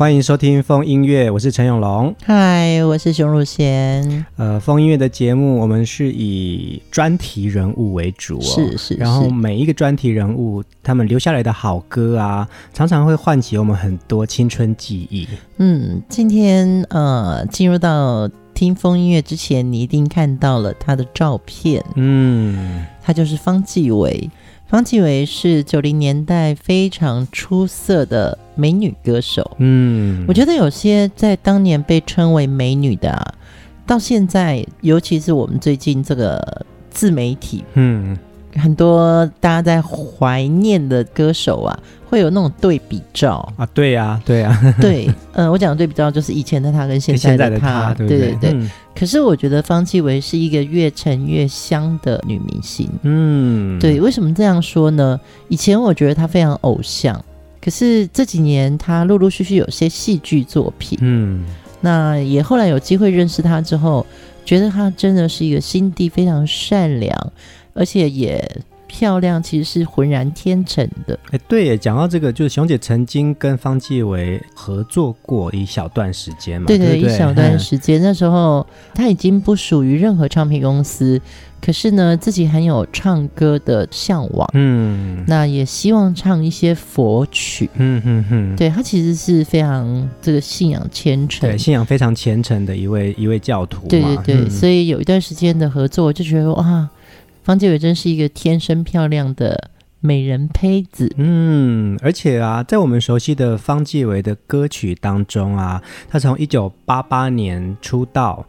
欢迎收听风音乐，我是陈永龙。嗨，我是熊汝贤。呃，风音乐的节目，我们是以专题人物为主哦。是是是。然后每一个专题人物，他们留下来的好歌啊，常常会唤起我们很多青春记忆。嗯，今天呃，进入到听风音乐之前，你一定看到了他的照片。嗯，他就是方季惟。方季韦是九零年代非常出色的美女歌手。嗯，我觉得有些在当年被称为美女的啊，到现在，尤其是我们最近这个自媒体，嗯。很多大家在怀念的歌手啊，会有那种对比照啊，对呀、啊，对呀、啊，对，嗯、呃，我讲的对比照就是以前的他跟现在的他，的他对，对，对对对。嗯、可是我觉得方季韦是一个越沉越香的女明星，嗯，对。为什么这样说呢？以前我觉得她非常偶像，可是这几年她陆陆续续有些戏剧作品，嗯，那也后来有机会认识她之后，觉得她真的是一个心地非常善良。而且也漂亮，其实是浑然天成的。哎，对耶，讲到这个，就是熊姐曾经跟方季惟合作过一小段时间嘛。对对，对对一小段时间，那时候她已经不属于任何唱片公司，可是呢，自己很有唱歌的向往。嗯，那也希望唱一些佛曲。嗯哼哼，对，她其实是非常这个信仰虔诚，对，信仰非常虔诚的一位一位教徒。对对对，嗯、所以有一段时间的合作，我就觉得哇。方季惟真是一个天生漂亮的美人胚子，嗯，而且啊，在我们熟悉的方季惟的歌曲当中啊，他从一九八八年出道，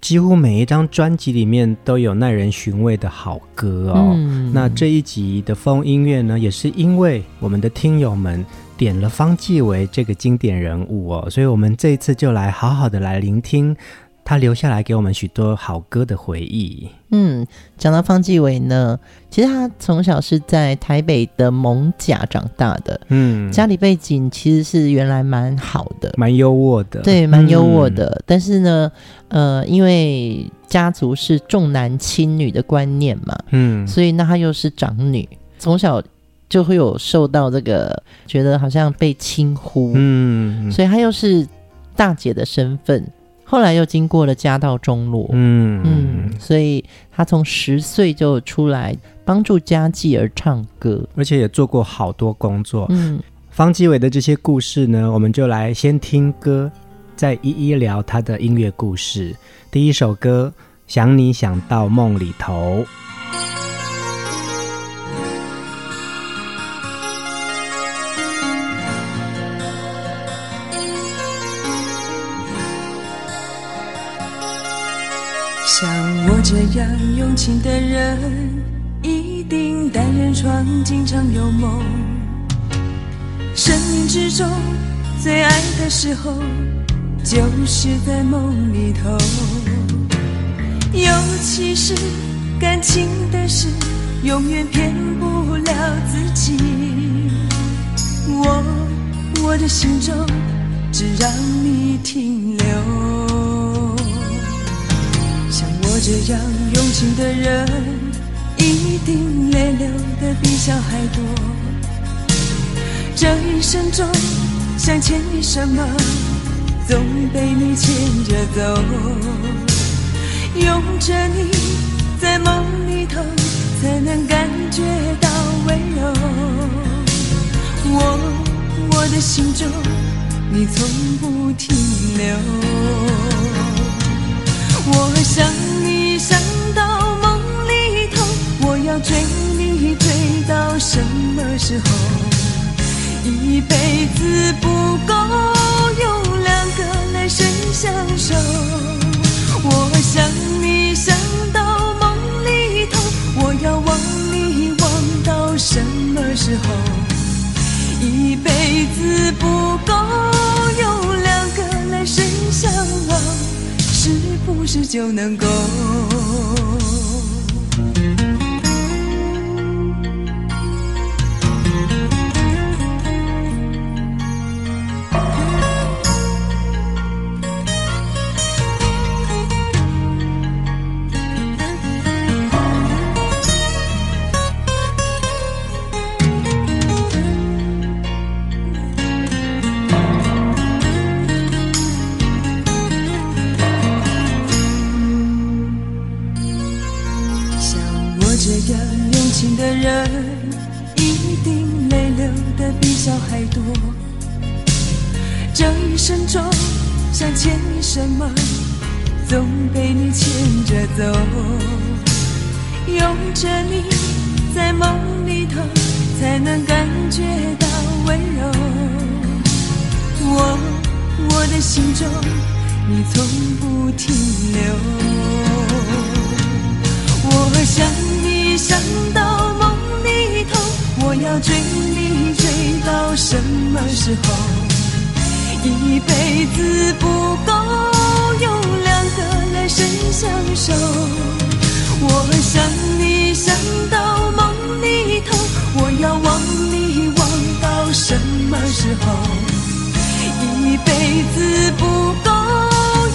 几乎每一张专辑里面都有耐人寻味的好歌哦。嗯、那这一集的风音乐呢，也是因为我们的听友们点了方季惟这个经典人物哦，所以我们这一次就来好好的来聆听。他留下来给我们许多好歌的回忆。嗯，讲到方季伟呢，其实他从小是在台北的蒙甲长大的。嗯，家里背景其实是原来蛮好的，蛮优渥的。对，蛮优渥的。嗯、但是呢，呃，因为家族是重男轻女的观念嘛，嗯，所以那他又是长女，从小就会有受到这个觉得好像被轻忽。嗯，所以他又是大姐的身份。后来又经过了家道中落，嗯嗯，所以他从十岁就出来帮助家计而唱歌，而且也做过好多工作。嗯，方基伟的这些故事呢，我们就来先听歌，再一一聊他的音乐故事。第一首歌《想你想到梦里头》。这样用情的人，一定单人床，经常有梦。生命之中最爱的时候，就是在梦里头。尤其是感情的事，永远骗不了自己。我我的心中只让你停留。我这样用情的人，一定泪流的比笑还多。这一生中想牵你什么，总被你牵着走。拥着你在梦里头，才能感觉到温柔。我我的心中，你从不停留。我想你想到梦里头，我要追你追到什么时候？一辈子不够，用两个来生相守。我想你想到梦里头，我要忘你忘到什么时候？一辈子不够，用两个来生相望。是不是就能够一生中想牵你什么总被你牵着走。拥着你在梦里头，才能感觉到温柔。我我的心中，你从不停留。我想你。想到梦里头，我要追你追到什么时候？一辈子不够，用两个来生相守。我想你想到梦里头，我要望你望到什么时候？一辈子不够，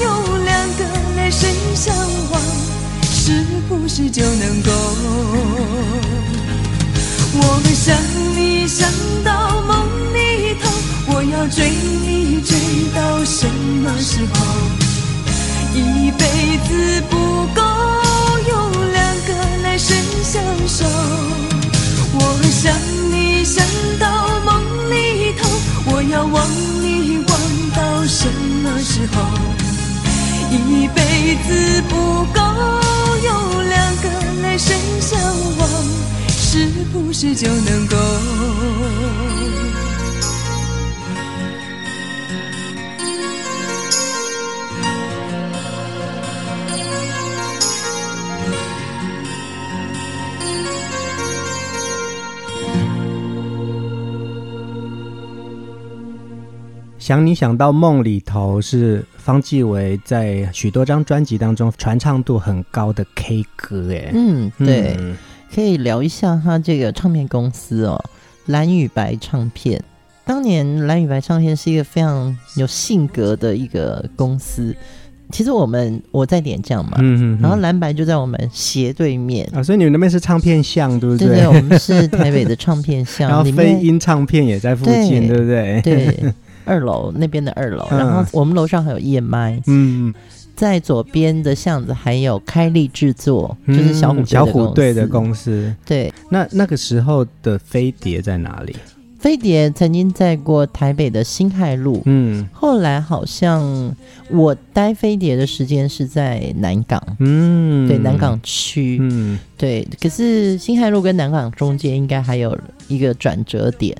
用两个来生相望，是不是就能够？我想你想到梦里。要追你追到什么时候？一辈子不够用两个来生相守。我想你想到梦里头，我要忘你忘到什么时候？一辈子不够用两个来生相望，是不是就能够？想你想到梦里头是方季韦在许多张专辑当中传唱度很高的 K 歌，哎，嗯，对，嗯、可以聊一下他这个唱片公司哦，蓝与白唱片。当年蓝与白唱片是一个非常有性格的一个公司。其实我们我在点将嘛，嗯嗯，然后蓝白就在我们斜对面啊，所以你们那边是唱片巷，对不对？对对，我们是台北的唱片巷，然后飞鹰唱片也在附近，对，对不对？对。二楼那边的二楼，然后我们楼上还有 EMI，嗯，在左边的巷子还有开立制作，嗯、就是小虎小虎队的公司。对，那那个时候的飞碟在哪里？飞碟曾经在过台北的新海路，嗯，后来好像我待飞碟的时间是在南港，嗯，对，南港区，嗯，对，可是新海路跟南港中间应该还有一个转折点。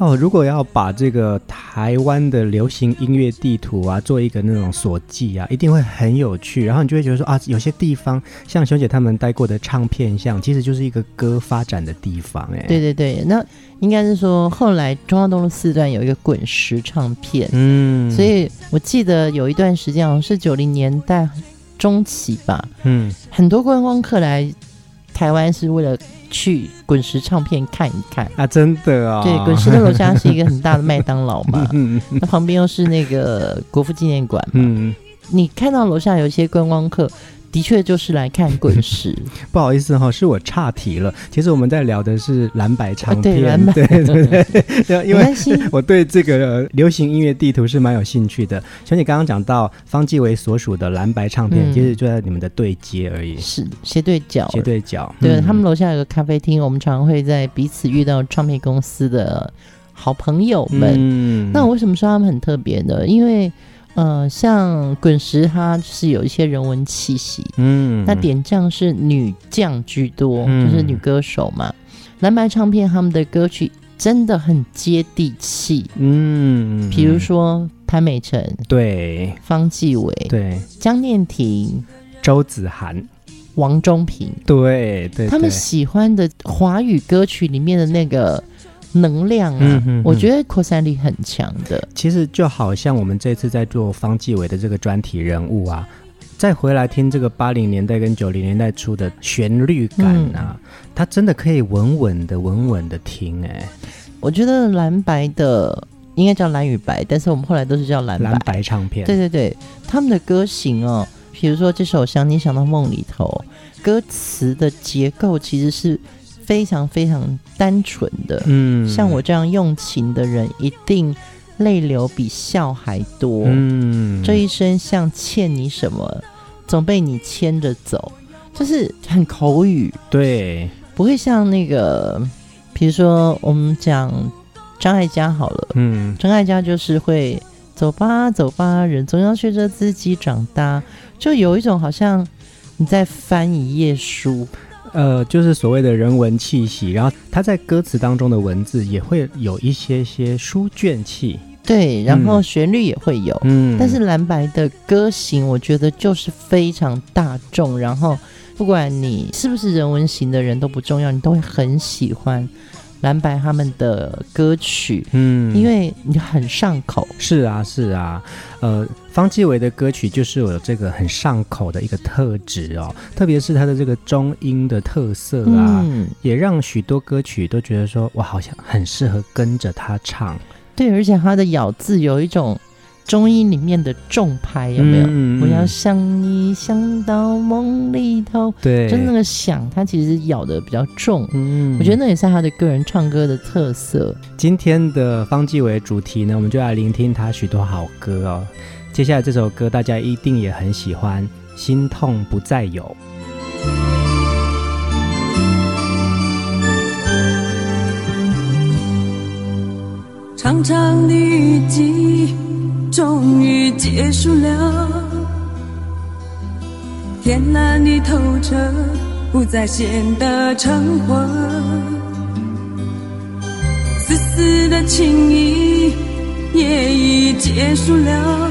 哦，如果要把这个台湾的流行音乐地图啊，做一个那种锁记啊，一定会很有趣。然后你就会觉得说啊，有些地方像熊姐他们待过的唱片巷，其实就是一个歌发展的地方。哎，对对对，那应该是说后来中央东路四段有一个滚石唱片，嗯，所以我记得有一段时间好像是九零年代中期吧，嗯，很多观光客来台湾是为了。去滚石唱片看一看啊！真的啊、哦，对，滚石的楼下是一个很大的麦当劳嘛，那旁边又是那个国父纪念馆嘛，嗯，你看到楼下有一些观光客。的确就是来看滚石，不好意思哈，是我岔题了。其实我们在聊的是蓝白唱片，啊、对，对对 对，因为我对这个流行音乐地图是蛮有兴趣的。小姐刚刚讲到方季惟所属的蓝白唱片，嗯、其实就在你们的对接而已，是斜对角，斜对角。对、嗯、他们楼下有个咖啡厅，我们常会在彼此遇到唱片公司的好朋友们。嗯、那我为什么说他们很特别呢？因为呃，像滚石，它是有一些人文气息。嗯，那点将是女将居多，嗯、就是女歌手嘛。蓝白唱片他们的歌曲真的很接地气。嗯，比如说潘美辰，对，方季韦，对，江念婷，周子涵，王中平，对对，他们喜欢的华语歌曲里面的那个能量啊，嗯、哼哼我觉得扩散力很强的。其实就好像我们这次在做方季惟的这个专题人物啊。再回来听这个八零年代跟九零年代初的旋律感啊，嗯、它真的可以稳稳的、稳稳的听哎、欸。我觉得蓝白的应该叫蓝与白，但是我们后来都是叫蓝白，蓝白唱片。对对对，他们的歌型哦，比如说这首《想你想到梦里头》，歌词的结构其实是非常非常单纯的。嗯，像我这样用情的人一定。泪流比笑还多，嗯，这一生像欠你什么，总被你牵着走，就是很口语，对，不会像那个，比如说我们讲张艾嘉好了，嗯，张艾嘉就是会走吧走吧，人总要学着自己长大，就有一种好像你在翻一页书，呃，就是所谓的人文气息，然后他在歌词当中的文字也会有一些些书卷气。对，然后旋律也会有，嗯，但是蓝白的歌型，我觉得就是非常大众，然后不管你是不是人文型的人都不重要，你都会很喜欢蓝白他们的歌曲，嗯，因为你很上口。是啊，是啊，呃，方季韦的歌曲就是有这个很上口的一个特质哦，特别是他的这个中音的特色啊，嗯，也让许多歌曲都觉得说，我，好像很适合跟着他唱。对，而且他的咬字有一种中医里面的重拍，有没有？嗯、我要想你想到梦里头，对，就那个想，它其实咬的比较重。嗯，我觉得那也是他的个人唱歌的特色。今天的方季伟主题呢，我们就来聆听他许多好歌哦。接下来这首歌大家一定也很喜欢，《心痛不再有》。长长的雨季终于结束了，天蓝的透彻，不再显得晨昏，丝丝的情意也已结束了，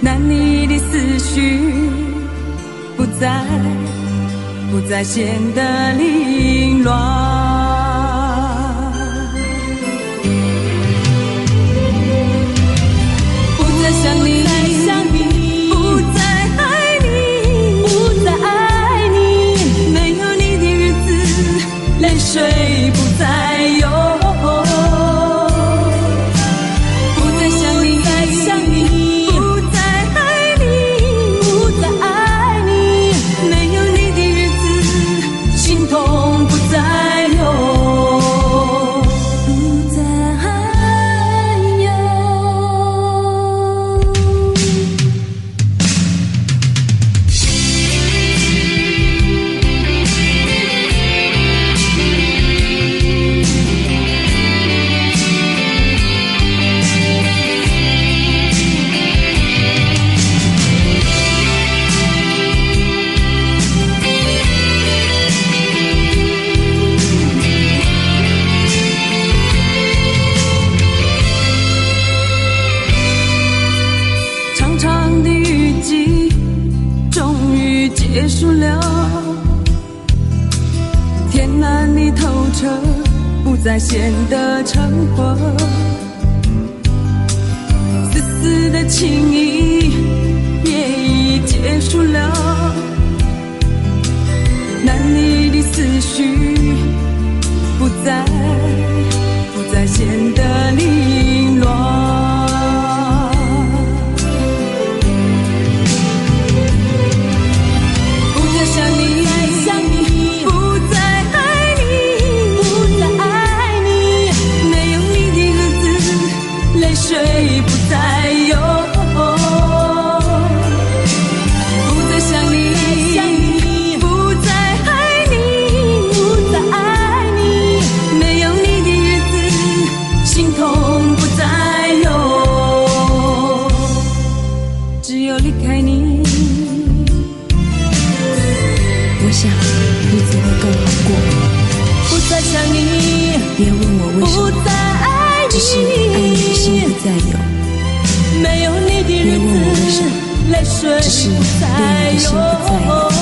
难离的思绪不再不再显得凌乱。不再想你不再爱你不再爱你没有你的日子泪水不结束了天蓝的透彻不再显得成活丝丝的情谊也已结束了难你的思绪不再不再显得零落再有。没有你的日子，泪水只是对你的心不再有。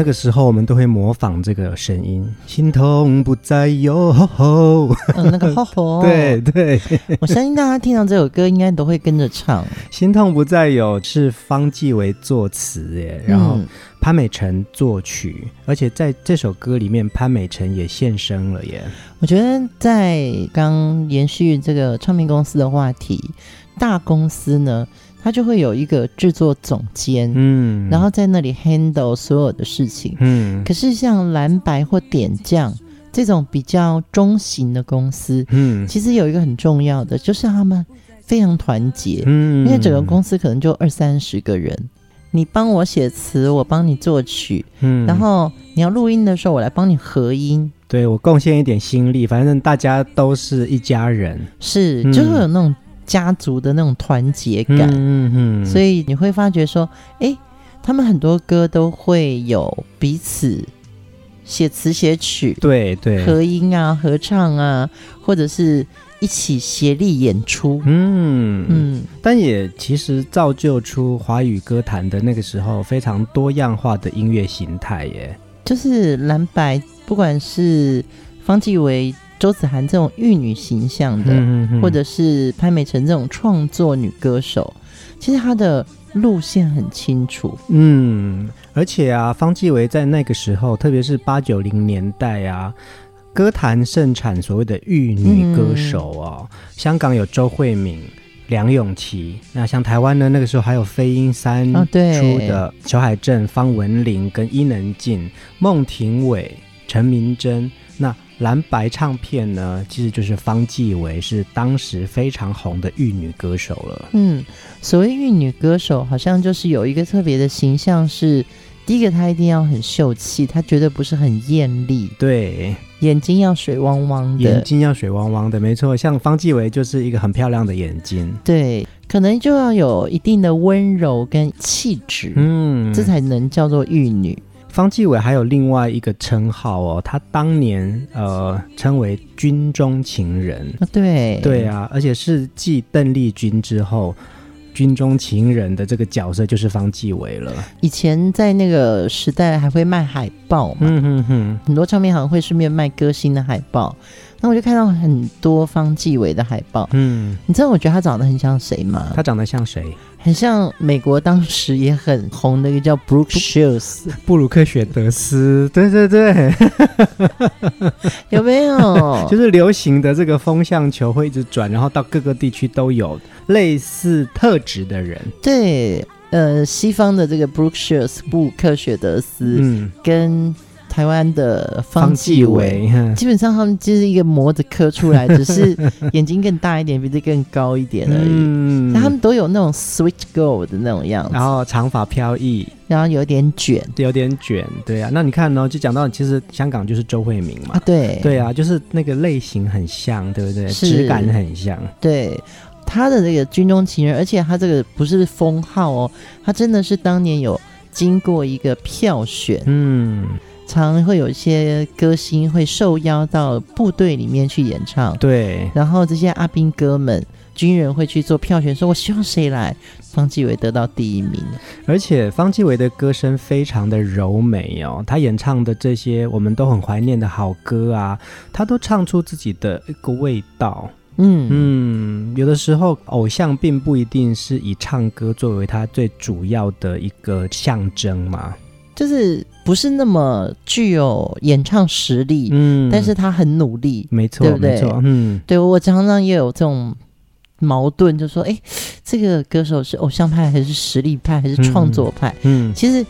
那个时候我们都会模仿这个声音，心痛不再有。吼嗯，那个吼吼，对对，我相信大家听到这首歌应该都会跟着唱。心痛不再有是方季惟作词耶，然后潘美辰作曲，嗯，而且在这首歌里面潘美辰也现身了耶。我觉得在刚延续这个唱片公司的话题，大公司呢。他就会有一个制作总监，嗯，然后在那里 handle 所有的事情，嗯。可是像蓝白或点将这种比较中型的公司，嗯，其实有一个很重要的，就是他们非常团结，嗯，因为整个公司可能就二三十个人，你帮我写词，我帮你作曲，嗯，然后你要录音的时候，我来帮你合音，对，我贡献一点心力，反正大家都是一家人，是，就会有那种。家族的那种团结感，嗯嗯，所以你会发觉说，哎，他们很多歌都会有彼此写词写曲，对对，合音啊、合唱啊，或者是一起协力演出，嗯。嗯，但也其实造就出华语歌坛的那个时候非常多样化的音乐形态耶，就是蓝白，不管是方季惟。周子涵这种玉女形象的，或者是潘美辰这种创作女歌手，其实她的路线很清楚。嗯，而且啊，方季韦在那个时候，特别是八九零年代啊，歌坛盛产所谓的玉女歌手哦。嗯、香港有周慧敏、梁咏琪，那像台湾呢，那个时候还有飞鹰三出的裘海正、方文琳跟伊能静、孟庭苇、陈明真，那。蓝白唱片呢，其实就是方季韦是当时非常红的玉女歌手了。嗯，所谓玉女歌手，好像就是有一个特别的形象是，是第一个她一定要很秀气，她绝对不是很艳丽。对，眼睛要水汪汪的，眼睛要水汪汪的，没错。像方季韦就是一个很漂亮的眼睛。对，可能就要有一定的温柔跟气质，嗯，这才能叫做玉女。方季伟还有另外一个称号哦，他当年呃称为军中情人，对对啊，而且是继邓丽君之后，军中情人的这个角色就是方季伟了。以前在那个时代还会卖海报嘛，嗯哼哼，很多唱片行会顺便卖歌星的海报。那我就看到很多方季伟的海报，嗯，你知道我觉得他长得很像谁吗？他长得像谁？很像美国当时也很红的一个叫 Brooke Shields，布鲁克雪德斯，对对对，有没有？就是流行的这个风向球会一直转，然后到各个地区都有类似特质的人。对，呃，西方的这个 Brooke Shields，布鲁克雪德斯，嗯，跟。台湾的方继伟，基本上他们就是一个模子刻出来，只是 眼睛更大一点，鼻子更高一点而已。嗯，他们都有那种 sweet girl 的那种样子，然后长发飘逸，然后有点卷，有点卷。对啊，那你看呢？就讲到其实香港就是周慧敏嘛，啊，对，对啊，就是那个类型很像，对不对？质感很像。对，他的这个军中情人，而且他这个不是封号哦，他真的是当年有经过一个票选，嗯。常会有一些歌星会受邀到部队里面去演唱，对。然后这些阿兵哥们、军人会去做票选，说我希望谁来。方季韦得到第一名，而且方季韦的歌声非常的柔美哦，他演唱的这些我们都很怀念的好歌啊，他都唱出自己的一个味道。嗯嗯，有的时候偶像并不一定是以唱歌作为他最主要的一个象征嘛。就是不是那么具有演唱实力，嗯，但是他很努力，没错，对不对？嗯，对，我常常也有这种矛盾，就说：“哎，这个歌手是偶像派还是实力派还是创作派？”嗯，其实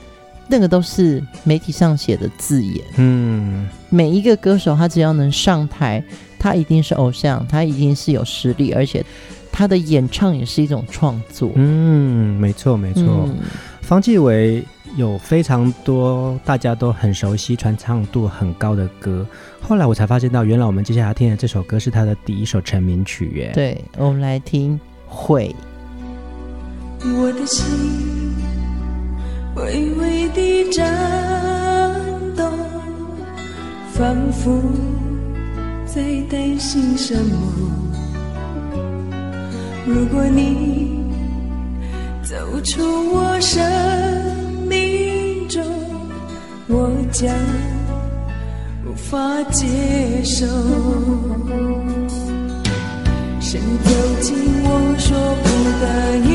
那个都是媒体上写的字眼。嗯，每一个歌手他只要能上台，他一定是偶像，他一定是有实力，而且他的演唱也是一种创作。嗯，没错没错。嗯，方季惟有非常多大家都很熟悉、传唱度很高的歌。后来我才发现到，原来我们接下来要听的这首歌是他的第一首成名曲耶。对，我们来听《会》。我的心微微地颤抖，仿佛在担心什么。如果你走出我生命中，我将。无法接受，谁走进我说不得音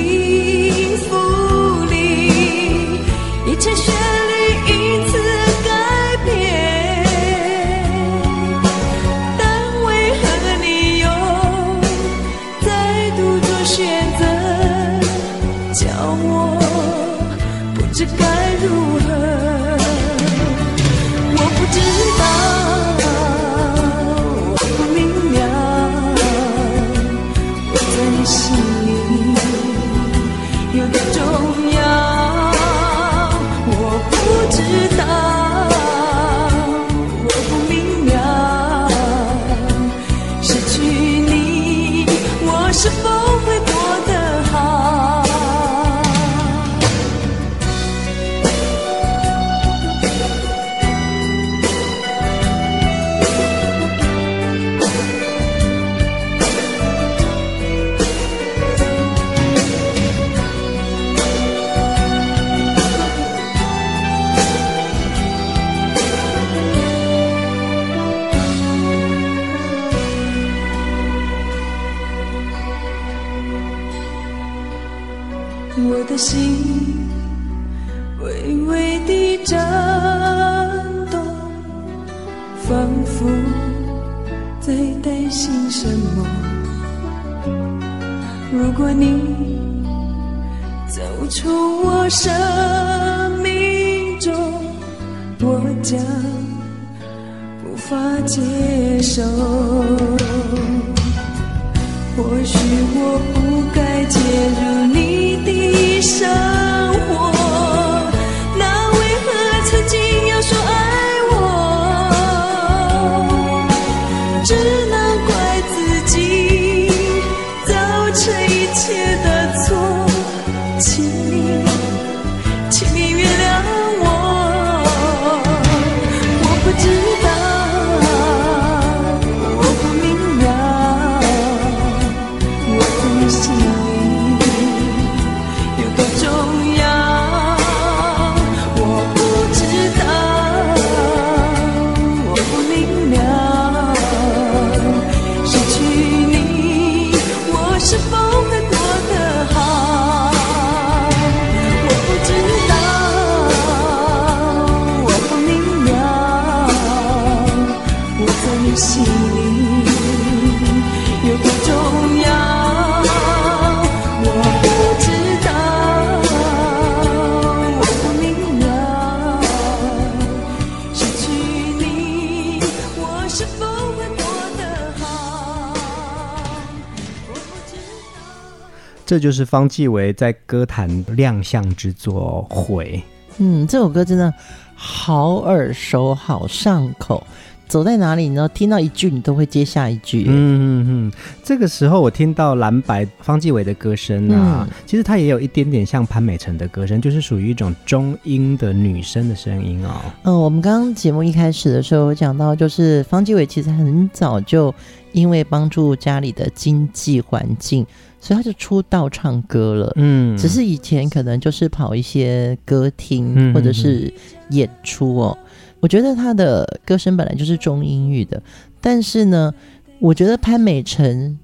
这就是方季韦在歌坛亮相之作《悔》。嗯，这首歌真的好耳熟，好上口。走在哪里呢？听到一句，你都会接下一句。嗯嗯嗯。这个时候，我听到蓝白方季韦的歌声啊，嗯、其实他也有一点点像潘美辰的歌声，就是属于一种中音的女生的声音哦。嗯，我们刚刚节目一开始的时候讲到，就是方季韦其实很早就因为帮助家里的经济环境。所以他就出道唱歌了，嗯，只是以前可能就是跑一些歌厅或者是演出哦。我觉得他的歌声本来就是中音域的，但是呢，我觉得潘美辰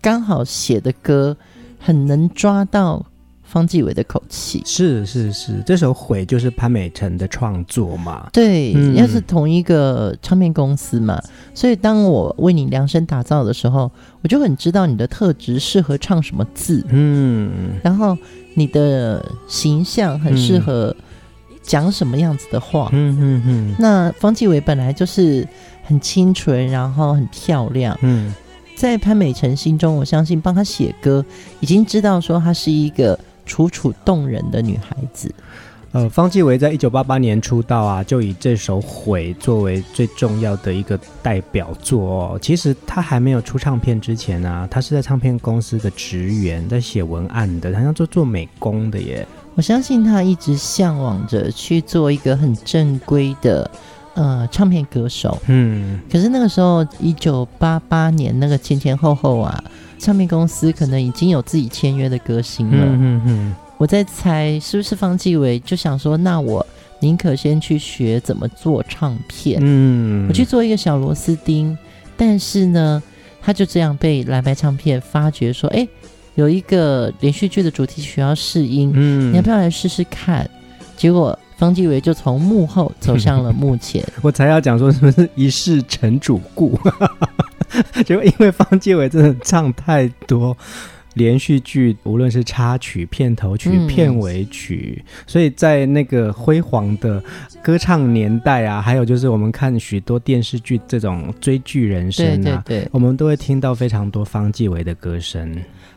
刚好写的歌很能抓到方继伟的口气。是是是，这首《悔》就是潘美辰的创作嘛？对，嗯、要是同一个唱片公司嘛，所以当我为你量身打造的时候，我就很知道你的特质适合唱什么字，嗯，然后你的形象很适合讲什么样子的话，嗯嗯嗯。那方继伟本来就是很清纯，然后很漂亮，嗯。在潘美辰心中，我相信帮他写歌，已经知道说他是一个楚楚动人的女孩子。呃，方季韦在一九八八年出道啊，就以这首《悔》作为最重要的一个代表作哦。其实他还没有出唱片之前啊，他是在唱片公司的职员，在写文案的，好像做做美工的耶。我相信他一直向往着去做一个很正规的。呃，唱片歌手，嗯，可是那个时候，一九八八年那个前前后后啊，唱片公司可能已经有自己签约的歌星了。嗯嗯嗯，我在猜是不是方季惟就想说，那我宁可先去学怎么做唱片，嗯，我去做一个小螺丝钉。但是呢，他就这样被蓝白唱片发掘说，哎，有一个连续剧的主题曲要试音，嗯，你要不要来试试看？结果。方季惟就从幕后走向了幕前，我才要讲说什么是一世成主顾，结果因为方季伟真的唱太多连续剧，无论是插曲、片头曲、嗯、片尾曲，所以在那个辉煌的歌唱年代啊，还有就是我们看许多电视剧这种追剧人生啊，对对对，我们都会听到非常多方季韦的歌声，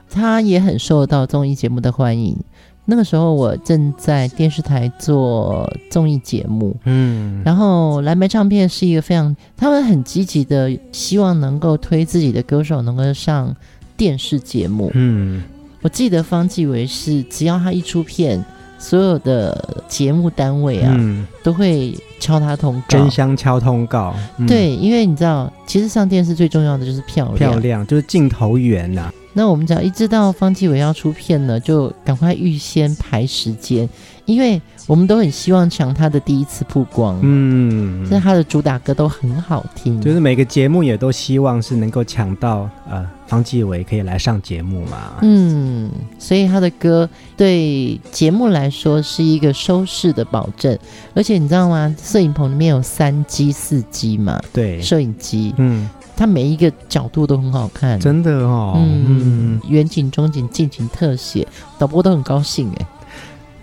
他也很受到综艺节目的欢迎。那个时候我正在电视台做综艺节目，嗯，然后蓝莓唱片是一个非常，他们很积极的希望能够推自己的歌手能够上电视节目，嗯，我记得方季韦是只要他一出片，所有的节目单位啊，嗯，都会敲他通告，争相敲通告，嗯，对，因为你知道，其实上电视最重要的就是漂亮，漂亮就是镜头缘呐，啊。那我们只要一知道方季伟要出片呢，就赶快预先排时间，因为我们都很希望抢他的第一次曝光。嗯，所以他的主打歌都很好听，就是每个节目也都希望是能够抢到呃方季伟可以来上节目嘛。嗯，所以他的歌对节目来说是一个收视的保证，而且你知道吗？摄影棚里面有三机四机嘛，对，摄影机，嗯。它每一个角度都很好看，真的哦。嗯，远景、中景、近景、特写，导播都很高兴哎。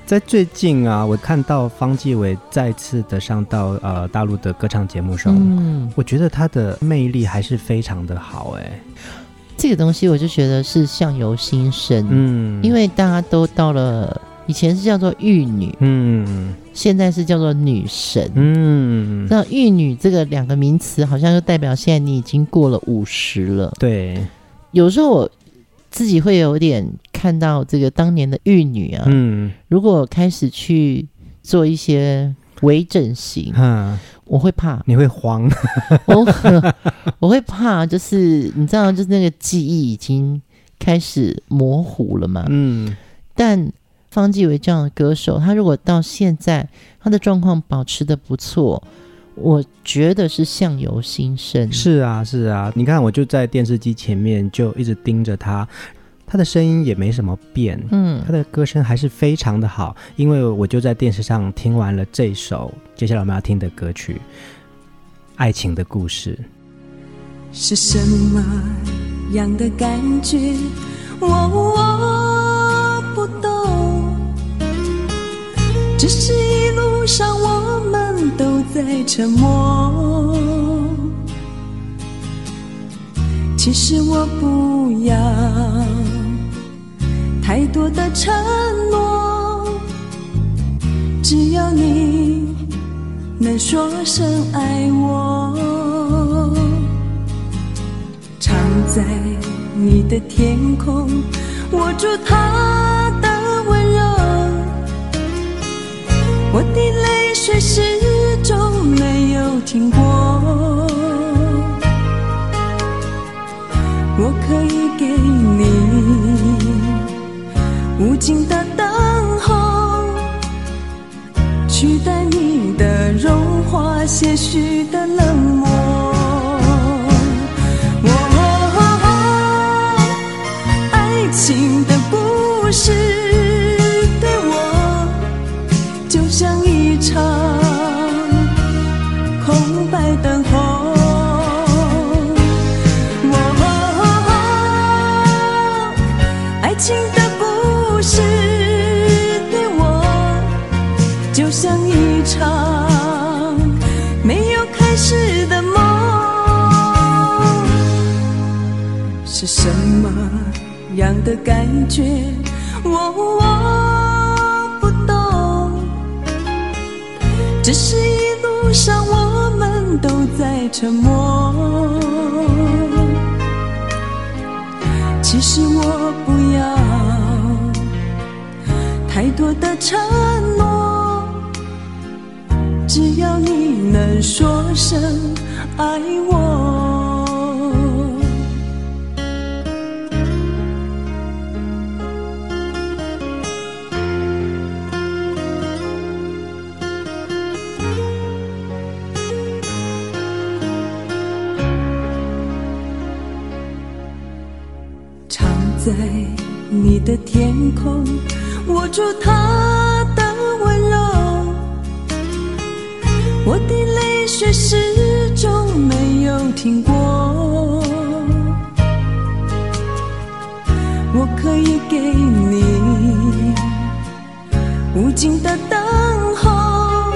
在最近啊，我看到方季惟再次的上到呃大陆的歌唱节目上，嗯，我觉得他的魅力还是非常的好哎。这个东西我就觉得是相由心生，嗯，因为大家都到了。以前是叫做玉女，嗯，现在是叫做女神，嗯，那玉女这个两个名词，好像就代表现在你已经过了五十了。对，有时候我自己会有点看到这个当年的玉女啊，嗯，如果开始去做一些微整形，嗯，我会怕，你会慌，我我会怕，就是你知道，就是那个记忆已经开始模糊了嘛，嗯，但。方季韦这样的歌手，他如果到现在他的状况保持的不错，我觉得是相由心生。是啊，是啊，你看，我就在电视机前面就一直盯着他，他的声音也没什么变，嗯，他的歌声还是非常的好。因为我就在电视上听完了这首接下来我们要听的歌曲《爱情的故事》，是什么样的感觉？我我只是一路上我们都在沉默。其实我不要太多的承诺，只要你能说声爱我，藏在你的天空，握住它我的泪水始终没有停过，我可以给你无尽的等候，取代你的融化，些许的冷样的感觉？我我不懂，只是一路上我们都在沉默。其实我不要太多的承诺，只要你能说声爱我。在你的天空，握住他的温柔，我的泪水始终没有停过。我可以给你无尽的等候，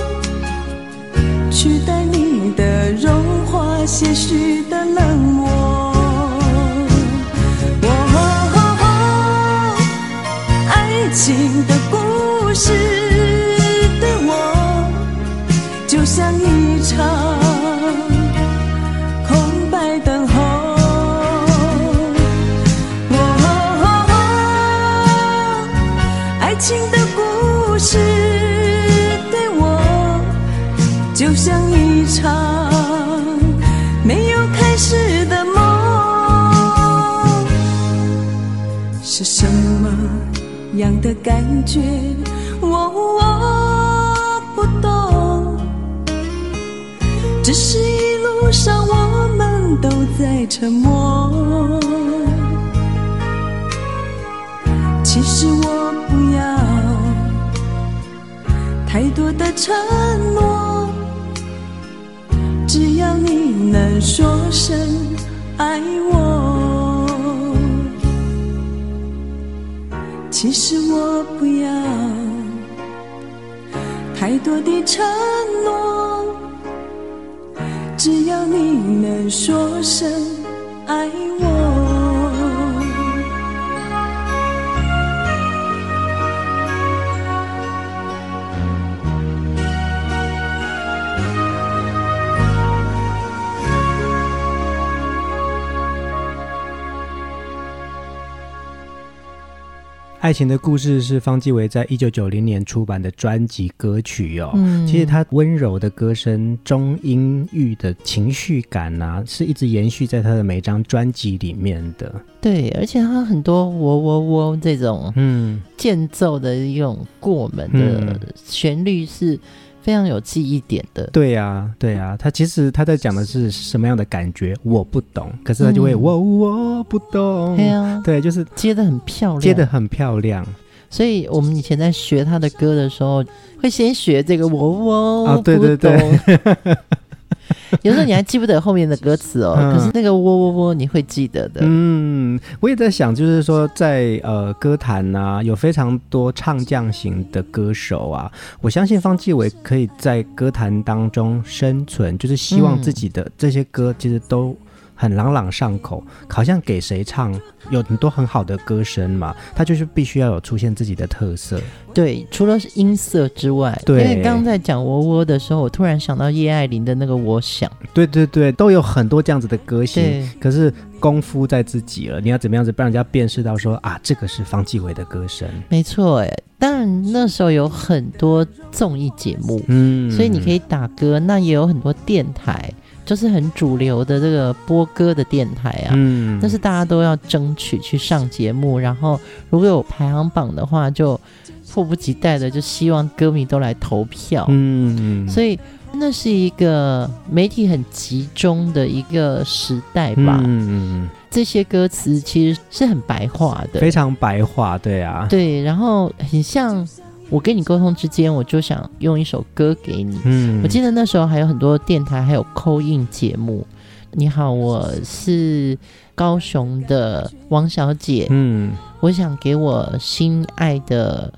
取代你的融化些许新的故事。样的感觉，我我不懂，只是一路上我们都在沉默。其实我不要太多的承诺，只要你能说声爱我。其实我不要太多的承诺，只要你能说声爱我。爱情的故事是方季韦在一九九零年出版的专辑歌曲哦。嗯，其实他温柔的歌声、中音域的情绪感啊，是一直延续在他的每张专辑里面的。对，而且他很多喔喔喔这种嗯间奏的一种过门的旋律是。非常有记忆点的，对呀、啊，对呀、啊，他其实他在讲的是什么样的感觉，我不懂，可是他就会、嗯、我我不懂，对啊，对，就是接的很漂亮，接的很漂亮，所以我们以前在学他的歌的时候，会先学这个我我啊，对对对。有时候你还记不得后面的歌词哦，嗯、可是那个喔喔喔你会记得的。嗯，我也在想，就是说在呃歌坛啊，有非常多唱将型的歌手啊，我相信方季伟可以在歌坛当中生存，就是希望自己的这些歌其实都。很朗朗上口，好像给谁唱，有很多很好的歌声嘛，他就是必须要有出现自己的特色。对，除了是音色之外，对，因为刚刚在讲窝窝的时候，我突然想到叶爱玲的那个《我想》。对对对，都有很多这样子的歌星，可是功夫在自己了，你要怎么样子让人家辨识到说啊，这个是方季韦的歌声？没错，哎，当然那时候有很多综艺节目，嗯，所以你可以打歌，那也有很多电台。就是很主流的这个播歌的电台啊，嗯，但是大家都要争取去上节目，然后如果有排行榜的话，就迫不及待的就希望歌迷都来投票，嗯，所以那是一个媒体很集中的一个时代吧，嗯，这些歌词其实是很白话的，非常白话，对啊，对，然后很像。我跟你沟通之间，我就想用一首歌给你。嗯，我记得那时候还有很多电台还有 call in 节目。你好，我是高雄的王小姐。嗯，我想给我心爱的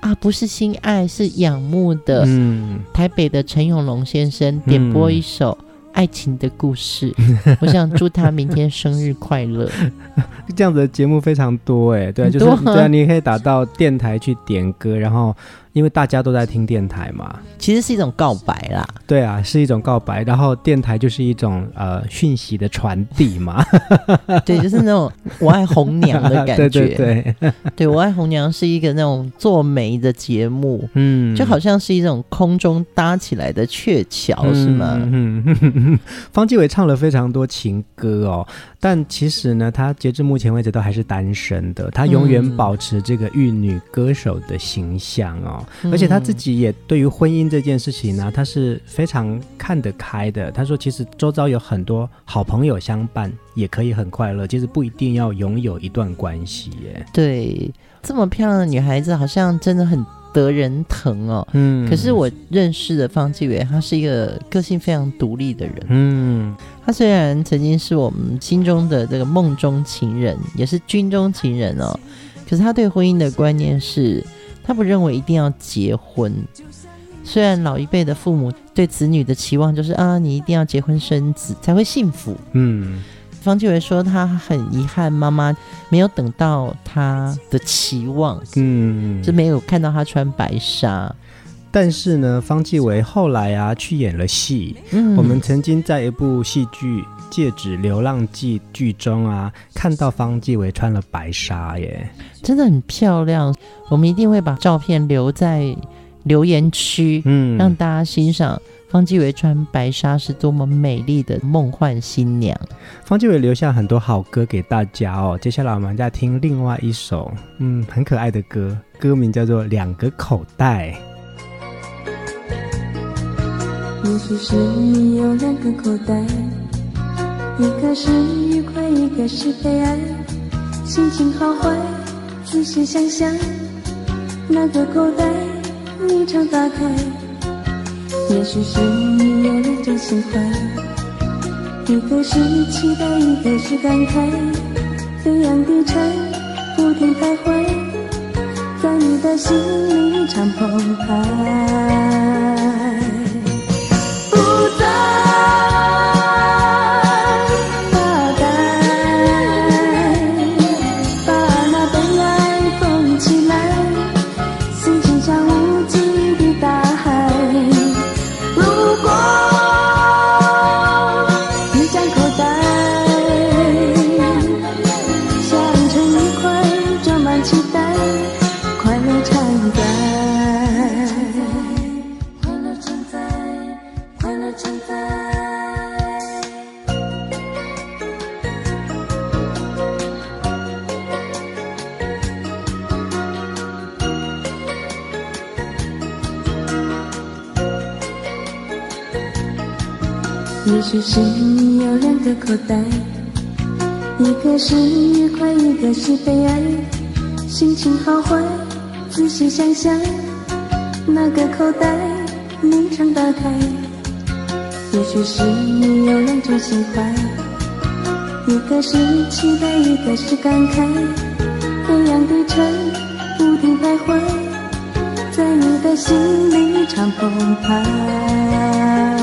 啊，不是心爱，是仰慕的，嗯，台北的陈永龙先生点播一首。嗯爱情的故事，我想祝他明天生日快乐。这样子的节目非常多哎，对，就是对啊，你可以打到电台去点歌，然后。因为大家都在听电台嘛，其实是一种告白啦。对啊，是一种告白。然后电台就是一种呃讯息的传递嘛。对，就是那种我爱红娘的感觉。对 对对，对 我爱红娘是一个那种做媒的节目，嗯，就好像是一种空中搭起来的鹊桥，嗯、是吗？嗯，嗯方季伟唱了非常多情歌哦，但其实呢，他截至目前为止都还是单身的，他永远保持这个玉女歌手的形象哦。而且他自己也对于婚姻这件事情呢，他是非常看得开的。他说，其实周遭有很多好朋友相伴，也可以很快乐。其实不一定要拥有一段关系耶。对，这么漂亮的女孩子，好像真的很得人疼哦。嗯。可是我认识的方志伟，他是一个个性非常独立的人。嗯。他虽然曾经是我们心中的这个梦中情人，也是军中情人哦。可是他对婚姻的观念是。他不认为一定要结婚，虽然老一辈的父母对子女的期望就是啊，你一定要结婚生子才会幸福。嗯，方季惟说他很遗憾妈妈没有等到他的期望，嗯，就没有看到他穿白纱。但是呢，方季惟后来啊去演了戏，嗯，我们曾经在一部戏剧。《戒指流浪记》剧中啊，看到方季惟穿了白纱耶，真的很漂亮。我们一定会把照片留在留言区，嗯，让大家欣赏方季惟穿白纱是多么美丽的梦幻新娘。方季惟留下很多好歌给大家哦。接下来我们再听另外一首，嗯，很可爱的歌，歌名叫做《两个口袋》。也许是你有两个口袋。一个是愉快，一个是悲哀，心情好坏，仔细想想，那个口袋你常打开？也许是你有两种心怀，一个是期待，一个是感慨，飞扬的尘不停徘徊，在你的心里常澎湃。口袋，一个是愉快，一个是悲哀，心情好坏，仔细想想，哪个口袋你常打开？也许是你有两种心怀，一个是期待，一个是感慨，飞扬的尘不停徘徊，在你的心里常澎湃。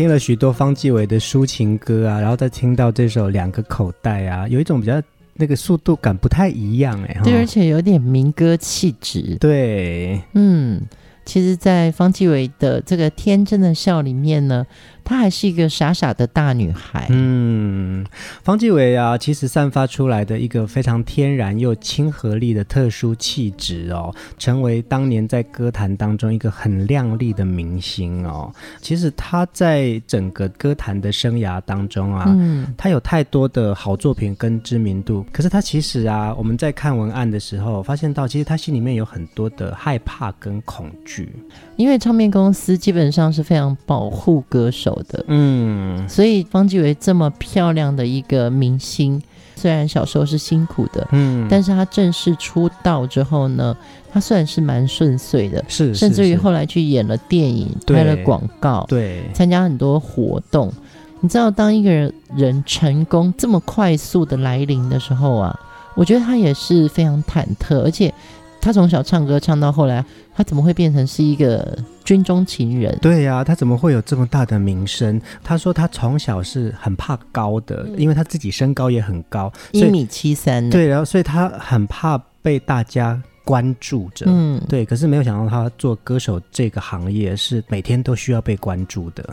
听了许多方季韦的抒情歌啊，然后再听到这首《两个口袋》啊，有一种比较那个速度感不太一样哎，对，而且有点民歌气质。对，嗯，其实，在方季韦的这个天真的笑里面呢。她还是一个傻傻的大女孩。嗯，方季惟啊，其实散发出来的一个非常天然又亲和力的特殊气质哦，成为当年在歌坛当中一个很亮丽的明星哦。其实她在整个歌坛的生涯当中啊，嗯，她有太多的好作品跟知名度。可是她其实啊，我们在看文案的时候，发现到其实她心里面有很多的害怕跟恐惧，因为唱片公司基本上是非常保护歌手的，嗯，所以方季韦这么漂亮的一个明星，虽然小时候是辛苦的，嗯，但是他正式出道之后呢，他算是蛮顺遂的，是，甚至于后来去演了电影，拍了广告，对，参加很多活动。你知道，当一个人人成功这么快速的来临的时候啊，我觉得他也是非常忐忑，而且。他从小唱歌唱到后来，他怎么会变成是一个军中情人？对呀、啊，他怎么会有这么大的名声？他说他从小是很怕高的，因为他自己身高也很高，一米七三。对，然后所以他很怕被大家关注着。嗯，对。可是没有想到他做歌手这个行业是每天都需要被关注的。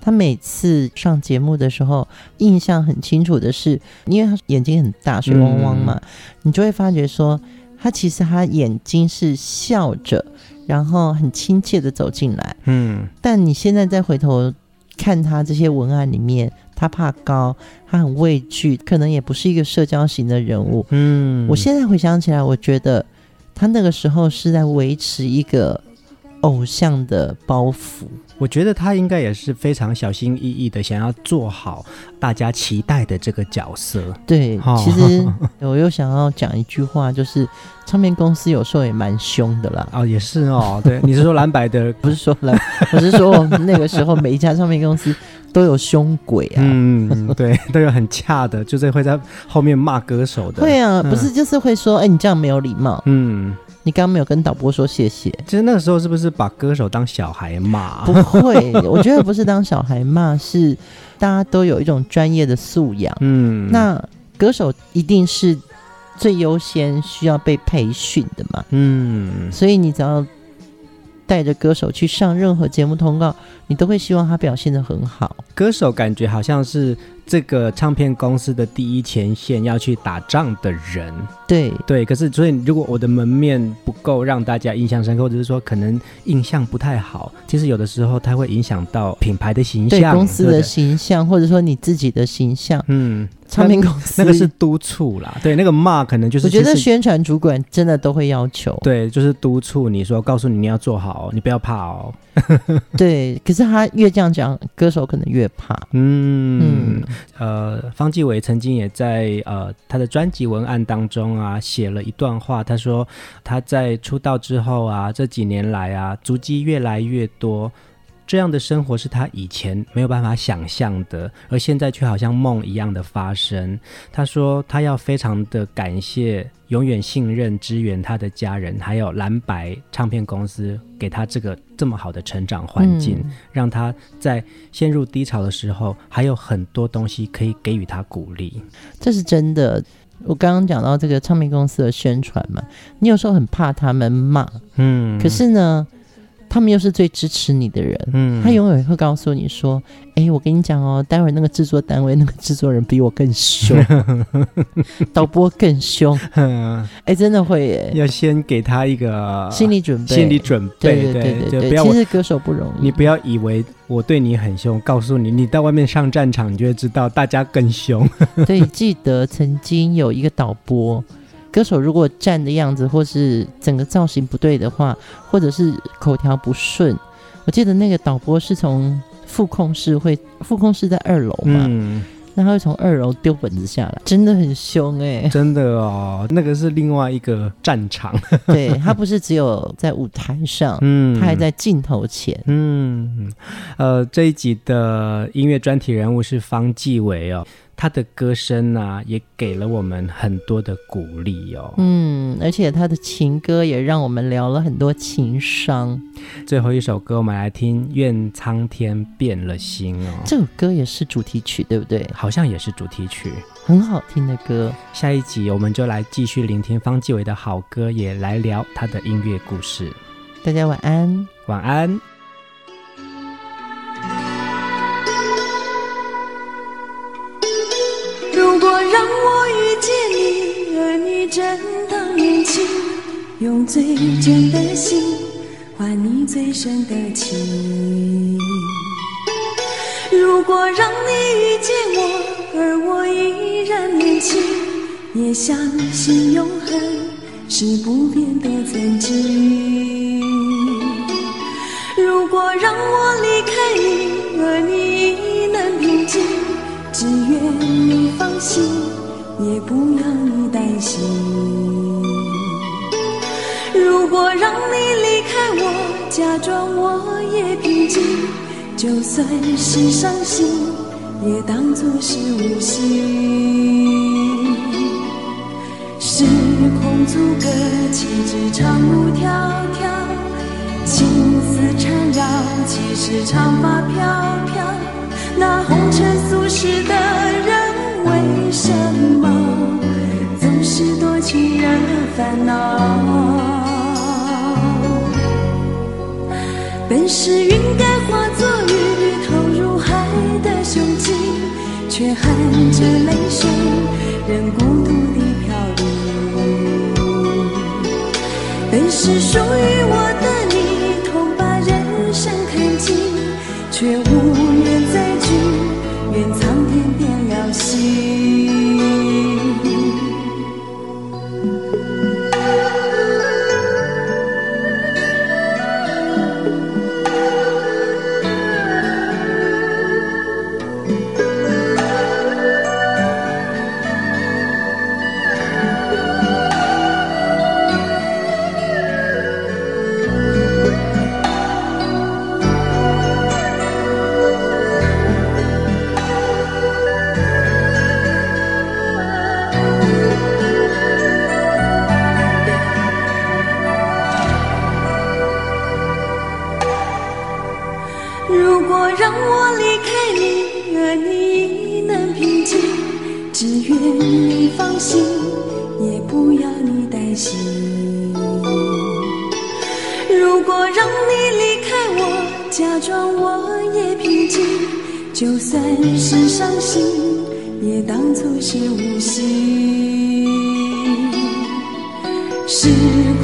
他每次上节目的时候，印象很清楚的是，因为他眼睛很大，水汪汪嘛，嗯、你就会发觉说。他其实他眼睛是笑着，然后很亲切的走进来。嗯，但你现在再回头看他这些文案里面，他怕高，他很畏惧，可能也不是一个社交型的人物。嗯，我现在回想起来，我觉得他那个时候是在维持一个偶像的包袱。我觉得他应该也是非常小心翼翼的，想要做好大家期待的这个角色。对，其实 我又想要讲一句话，就是唱片公司有时候也蛮凶的啦。哦，也是哦。对，你是说蓝白的？不是说蓝，我是说那个时候每一家唱片公司都有凶鬼啊。嗯，对，都有很恰的，就是会在后面骂歌手的。会啊，不是就是会说，哎，你这样没有礼貌。嗯。你刚刚没有跟导播说谢谢。其实那个时候是不是把歌手当小孩骂？不会，我觉得不是当小孩骂，是大家都有一种专业的素养。嗯，那歌手一定是最优先需要被培训的嘛。嗯，所以你只要带着歌手去上任何节目通告，你都会希望他表现得很好。歌手感觉好像是。这个唱片公司的第一前线要去打仗的人，对对，可是所以如果我的门面不够让大家印象深刻，或者是说可能印象不太好，其实有的时候它会影响到品牌的形象，对公司的形象，或者说你自己的形象，嗯。唱片公司那个是督促啦，对，那个骂可能就是。我觉得宣传主管真的都会要求，对，就是督促你说，告诉你你要做好，你不要怕哦。对，可是他越这样讲，歌手可能越怕。嗯嗯，呃，方季惟曾经也在呃他的专辑文案当中啊写了一段话，他说他在出道之后啊这几年来啊足迹越来越多。这样的生活是他以前没有办法想象的，而现在却好像梦一样的发生。他说，他要非常的感谢永远信任支援他的家人，还有蓝白唱片公司给他这个这么好的成长环境，嗯、让他在陷入低潮的时候还有很多东西可以给予他鼓励。这是真的。我刚刚讲到这个唱片公司的宣传嘛，你有时候很怕他们骂，嗯，可是呢。他们又是最支持你的人，嗯，他永远会告诉你说：“哎，我跟你讲哦，待会儿那个制作单位那个制作人比我更凶，导播更凶，哎，真的会耶，要先给他一个心理准备，心理准备，对对对对对。其实歌手不容易，你不要以为我对你很凶，告诉你，你到外面上战场，你就会知道大家更凶。对，记得曾经有一个导播。”歌手如果站的样子，或是整个造型不对的话，或者是口条不顺，我记得那个导播是从副控室会，副控室在二楼嘛，嗯，那他会从二楼丢本子下来，真的很凶哎、欸，真的哦，那个是另外一个战场，对，他不是只有在舞台上，嗯，他还在镜头前，嗯，呃，这一集的音乐专题人物是方继伟哦。他的歌声啊，也给了我们很多的鼓励哦。嗯，而且他的情歌也让我们聊了很多情伤。最后一首歌，我们来听《愿苍天变了心》哦。这首歌也是主题曲，对不对？好像也是主题曲，很好听的歌。下一集我们就来继续聆听方季韦的好歌，也来聊他的音乐故事。大家晚安，晚安。正当年轻，用最真的心换你最深的情。如果让你遇见我，而我依然年轻，也相信永恒是不变的曾经。如果让我离开你，而你亦能平静。只愿你放心，也不要你担心。如果让你离开我，假装我也平静，就算是伤心，也当作是无心。时空阻隔，岂知长路迢迢，情丝缠绕，岂是长发飘飘。那红尘俗世的，什么总是多情惹烦恼？本是云该化作雨，投入海的胸襟，却含着泪水，任孤独的飘零。本是属于我的你，痛把人生看尽，却无不要你担心。如果让你离开我，假装我也平静就算是伤心，也当作是无心。时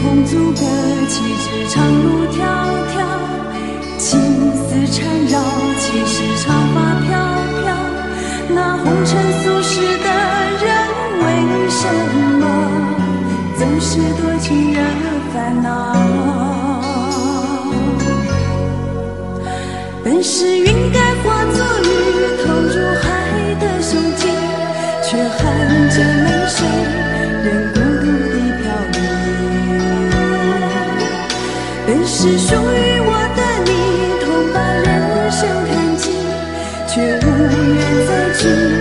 空阻隔，岂知长路迢迢，情丝缠绕，岂是长发飘飘。那红尘俗世的人，为什么总是多情惹烦恼？本是云该化作雨投入海的胸襟却含着泪水任孤独的飘零本是属于我的你同把人生看尽却无缘再聚。